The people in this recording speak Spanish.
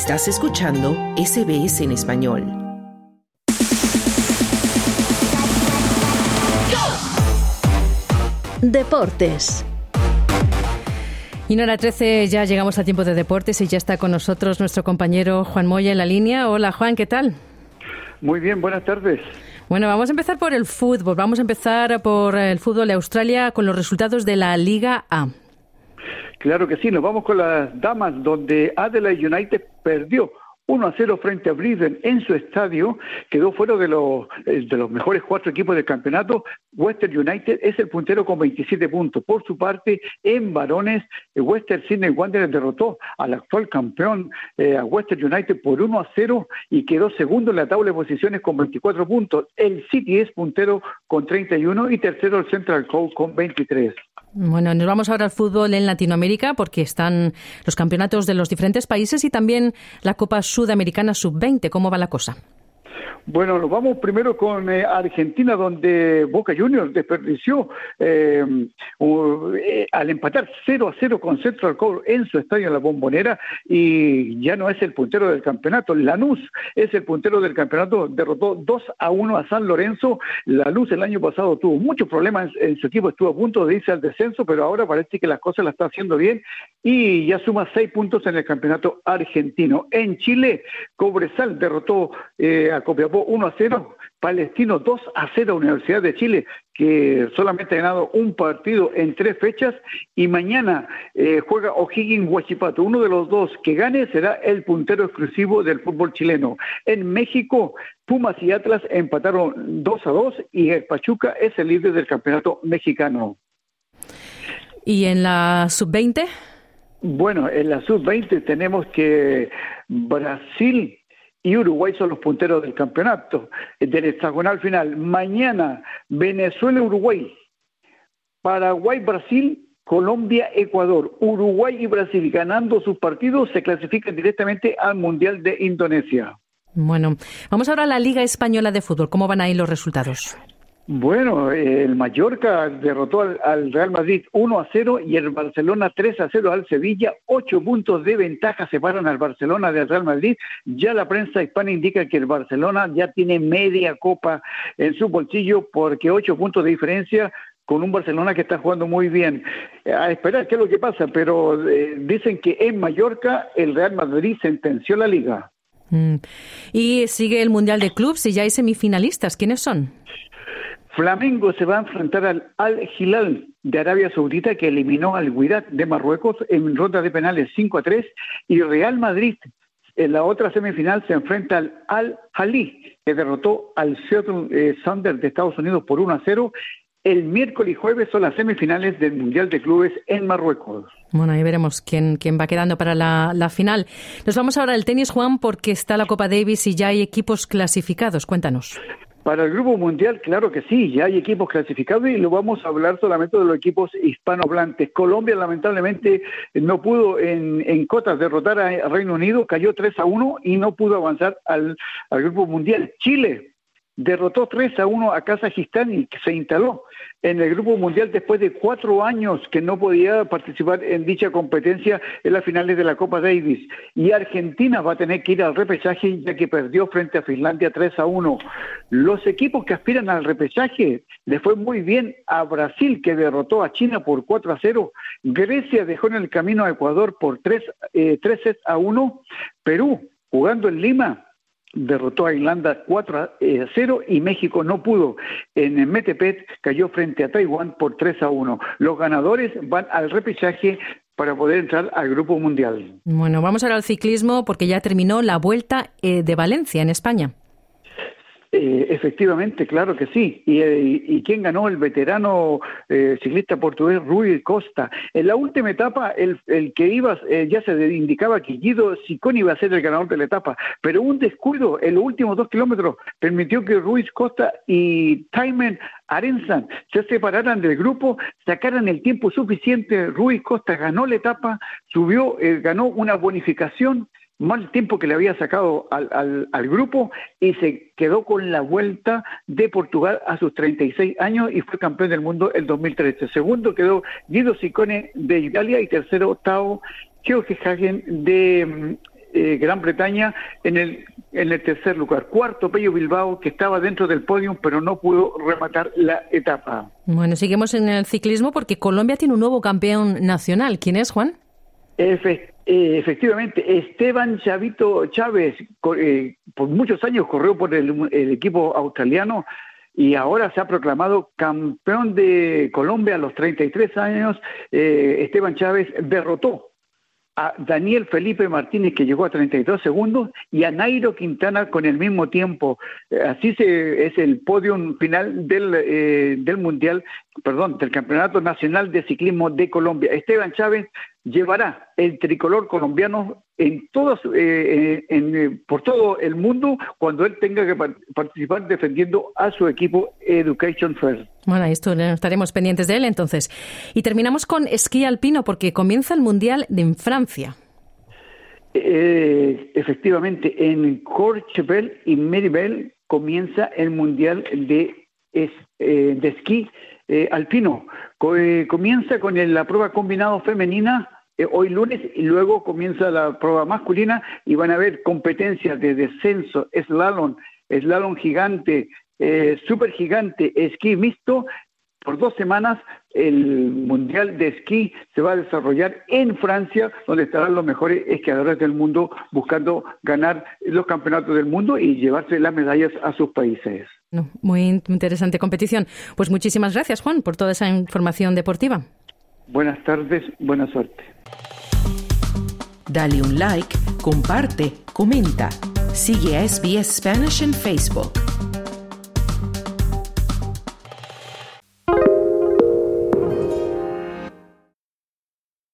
Estás escuchando SBS en español. Deportes. Y en hora 13 ya llegamos a tiempo de deportes y ya está con nosotros nuestro compañero Juan Moya en la línea. Hola Juan, ¿qué tal? Muy bien, buenas tardes. Bueno, vamos a empezar por el fútbol. Vamos a empezar por el fútbol de Australia con los resultados de la Liga A. Claro que sí, nos vamos con las damas, donde Adelaide United perdió 1 a 0 frente a Brisbane en su estadio, quedó fuera de los, eh, de los mejores cuatro equipos del campeonato. Western United es el puntero con 27 puntos. Por su parte, en varones, eh, Western Sydney Wanderers derrotó al actual campeón, eh, a Western United, por 1 a 0 y quedó segundo en la tabla de posiciones con 24 puntos. El City es puntero con 31 y tercero el Central Coast con 23. Bueno, nos vamos ahora al fútbol en Latinoamérica porque están los campeonatos de los diferentes países y también la Copa Sudamericana Sub-20. ¿Cómo va la cosa? Bueno, nos vamos primero con eh, Argentina, donde Boca Juniors desperdició eh, eh, al empatar 0 a 0 con Central Core en su estadio en la Bombonera y ya no es el puntero del campeonato. Lanús es el puntero del campeonato, derrotó 2 a 1 a San Lorenzo. Lanús el año pasado tuvo muchos problemas en su equipo, estuvo a punto de irse al descenso, pero ahora parece que las cosas las está haciendo bien y ya suma 6 puntos en el campeonato argentino. En Chile, Cobresal derrotó a Copiapó 1 a 0, Palestino 2 a 0, Universidad de Chile, que solamente ha ganado un partido en tres fechas, y mañana eh, juega O'Higgins Huachipato. Uno de los dos que gane será el puntero exclusivo del fútbol chileno. En México, Pumas y Atlas empataron 2 a 2 y el Pachuca es el líder del campeonato mexicano. ¿Y en la sub-20? Bueno, en la sub-20 tenemos que Brasil y Uruguay son los punteros del campeonato, del hexagonal final. Mañana Venezuela-Uruguay, Paraguay-Brasil, Colombia-Ecuador, Uruguay y Brasil ganando sus partidos se clasifican directamente al Mundial de Indonesia. Bueno, vamos ahora a la Liga Española de Fútbol. ¿Cómo van ahí los resultados? Bueno, el Mallorca derrotó al, Real Madrid 1 a 0 y el Barcelona 3 a 0 al Sevilla. Ocho puntos de ventaja separan al Barcelona del Real Madrid. Ya la prensa hispana indica que el Barcelona ya tiene media copa en su bolsillo porque ocho puntos de diferencia con un Barcelona que está jugando muy bien. A esperar qué es lo que pasa, pero eh, dicen que en Mallorca el Real Madrid sentenció la liga. Mm. Y sigue el Mundial de Clubs y ya hay semifinalistas. ¿Quiénes son? Flamengo se va a enfrentar al Al Hilal de Arabia Saudita que eliminó al Wydad de Marruecos en ronda de penales 5 a 3 y Real Madrid en la otra semifinal se enfrenta al Al Jalí que derrotó al Seattle eh, Sanders de Estados Unidos por 1 a 0 el miércoles y jueves son las semifinales del Mundial de Clubes en Marruecos. Bueno, ahí veremos quién, quién va quedando para la, la, final. Nos vamos ahora al tenis, Juan, porque está la Copa Davis y ya hay equipos clasificados. Cuéntanos. Para el Grupo Mundial, claro que sí, ya hay equipos clasificados y lo vamos a hablar solamente de los equipos hispanohablantes. Colombia lamentablemente no pudo en, cotas derrotar a Reino Unido, cayó 3 a 1 y no pudo avanzar al Grupo Mundial. Chile derrotó 3 a 1 a Kazajistán y se instaló en el Grupo Mundial después de cuatro años que no podía participar en dicha competencia en las finales de la Copa Davis. Y Argentina va a tener que ir al repechaje ya que perdió frente a Finlandia 3 a 1. Los equipos que aspiran al repechaje le fue muy bien a Brasil que derrotó a China por 4 a 0. Grecia dejó en el camino a Ecuador por 3, eh, 3 a 1. Perú jugando en Lima derrotó a Irlanda 4 a 0 y México no pudo. En Metepet cayó frente a Taiwán por 3 a 1. Los ganadores van al repechaje para poder entrar al Grupo Mundial. Bueno, vamos ahora al ciclismo porque ya terminó la Vuelta eh, de Valencia en España. Eh, efectivamente, claro que sí. ¿Y, eh, y quién ganó? El veterano eh, ciclista portugués Rui Costa. En la última etapa, el, el que iba, ya se indicaba que Guido Siconi iba a ser el ganador de la etapa, pero un descuido en los últimos dos kilómetros permitió que Ruiz Costa y Taimen Arenzan se separaran del grupo, sacaran el tiempo suficiente. Ruiz Costa ganó la etapa, subió, ganó una bonificación mal tiempo que le había sacado al, al, grupo y se quedó con la vuelta de Portugal a sus 36 años y fue campeón del mundo el 2013. Segundo quedó Guido Sicone de Italia y tercero Tao George Hagen de, eh, Gran Bretaña en el, en el tercer lugar. Cuarto, Pello Bilbao, que estaba dentro del podio, pero no pudo rematar la etapa. Bueno, seguimos en el ciclismo porque Colombia tiene un nuevo campeón nacional. ¿Quién es, Juan? Eh, efectivamente, Esteban Chavito Chávez, eh, por muchos años corrió por el, equipo australiano y ahora se ha proclamado campeón de Colombia a los 33 años. Esteban Chávez derrotó a Daniel Felipe Martínez que llegó a 32 segundos y a Nairo Quintana con el mismo tiempo. Eh, así es el podio final del, eh, del Mundial, perdón, del Campeonato Nacional de Ciclismo de Colombia. Esteban Chávez llevará el tricolor colombiano en todos, eh, en, por todo el mundo cuando él tenga que participar defendiendo a su equipo Education First. Bueno, esto estaremos pendientes de él entonces. Y terminamos con esquí alpino porque comienza el Mundial en Francia. Eh, efectivamente, en Courchevel y Meribel comienza el Mundial de, eh, de esquí alpino. comienza con la prueba combinado femenina eh, hoy lunes y luego comienza la prueba masculina y van a haber competencias de descenso, slalom, slalom gigante, eh, super gigante, esquí mixto. Por dos semanas el Mundial de Esquí se va a desarrollar en Francia, donde estarán los mejores esquiadores del mundo buscando ganar los campeonatos del mundo y llevarse las medallas a sus países. muy interesante competición. Pues muchísimas gracias, Juan, por toda esa información deportiva. Buenas tardes, buena suerte. Dale un like, comparte, comenta. Sigue a SBS Spanish en Facebook.